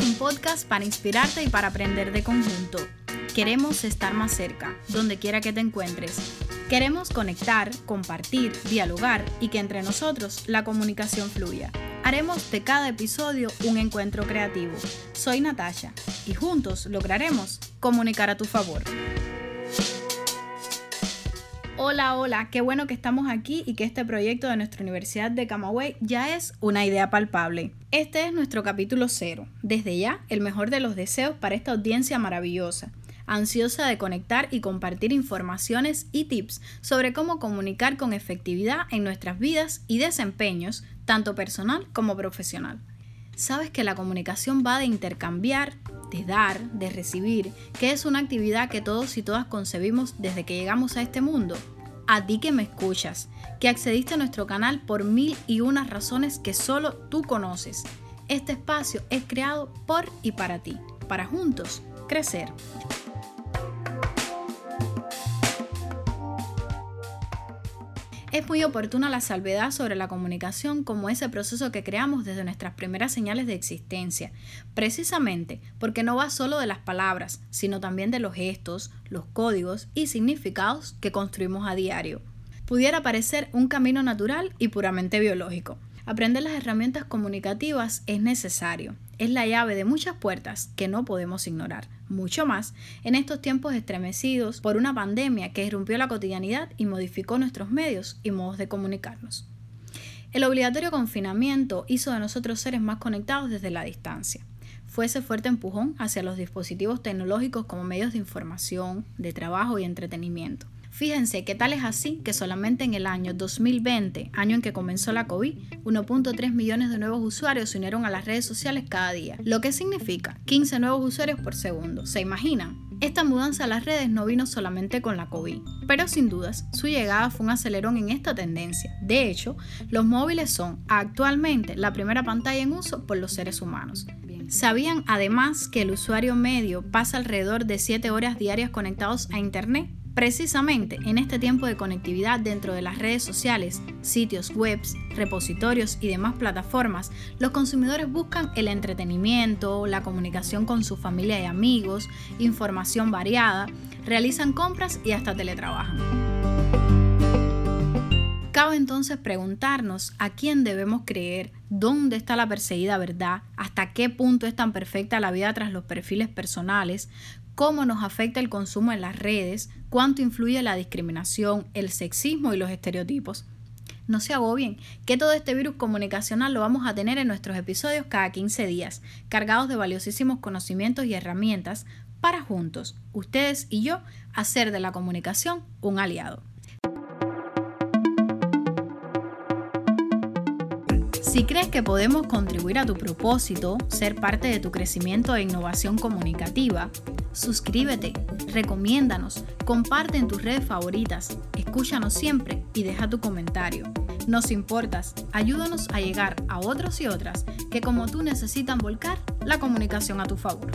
un podcast para inspirarte y para aprender de conjunto. Queremos estar más cerca, donde quiera que te encuentres. Queremos conectar, compartir, dialogar y que entre nosotros la comunicación fluya. Haremos de cada episodio un encuentro creativo. Soy Natasha y juntos lograremos comunicar a tu favor. Hola, hola, qué bueno que estamos aquí y que este proyecto de nuestra Universidad de Camagüey ya es una idea palpable. Este es nuestro capítulo cero. Desde ya, el mejor de los deseos para esta audiencia maravillosa, ansiosa de conectar y compartir informaciones y tips sobre cómo comunicar con efectividad en nuestras vidas y desempeños, tanto personal como profesional. Sabes que la comunicación va de intercambiar, de dar, de recibir, que es una actividad que todos y todas concebimos desde que llegamos a este mundo. A ti que me escuchas, que accediste a nuestro canal por mil y unas razones que solo tú conoces. Este espacio es creado por y para ti, para juntos crecer. Es muy oportuna la salvedad sobre la comunicación como ese proceso que creamos desde nuestras primeras señales de existencia, precisamente porque no va solo de las palabras, sino también de los gestos, los códigos y significados que construimos a diario. Pudiera parecer un camino natural y puramente biológico. Aprender las herramientas comunicativas es necesario, es la llave de muchas puertas que no podemos ignorar. Mucho más en estos tiempos estremecidos por una pandemia que irrumpió la cotidianidad y modificó nuestros medios y modos de comunicarnos. El obligatorio confinamiento hizo de nosotros seres más conectados desde la distancia. Fue ese fuerte empujón hacia los dispositivos tecnológicos como medios de información, de trabajo y entretenimiento. Fíjense que tal es así que solamente en el año 2020, año en que comenzó la COVID, 1.3 millones de nuevos usuarios se unieron a las redes sociales cada día, lo que significa 15 nuevos usuarios por segundo. ¿Se imaginan? Esta mudanza a las redes no vino solamente con la COVID, pero sin dudas su llegada fue un acelerón en esta tendencia. De hecho, los móviles son actualmente la primera pantalla en uso por los seres humanos. ¿Sabían además que el usuario medio pasa alrededor de 7 horas diarias conectados a Internet? Precisamente en este tiempo de conectividad dentro de las redes sociales, sitios web, repositorios y demás plataformas, los consumidores buscan el entretenimiento, la comunicación con su familia y amigos, información variada, realizan compras y hasta teletrabajan. Cabe entonces preguntarnos a quién debemos creer, dónde está la perseguida verdad, hasta qué punto es tan perfecta la vida tras los perfiles personales, cómo nos afecta el consumo en las redes, cuánto influye la discriminación, el sexismo y los estereotipos. No se agobien, que todo este virus comunicacional lo vamos a tener en nuestros episodios cada 15 días, cargados de valiosísimos conocimientos y herramientas para juntos, ustedes y yo, hacer de la comunicación un aliado. Si crees que podemos contribuir a tu propósito, ser parte de tu crecimiento e innovación comunicativa, suscríbete, recomiéndanos, comparte en tus redes favoritas, escúchanos siempre y deja tu comentario. Nos importas, ayúdanos a llegar a otros y otras que como tú necesitan volcar la comunicación a tu favor.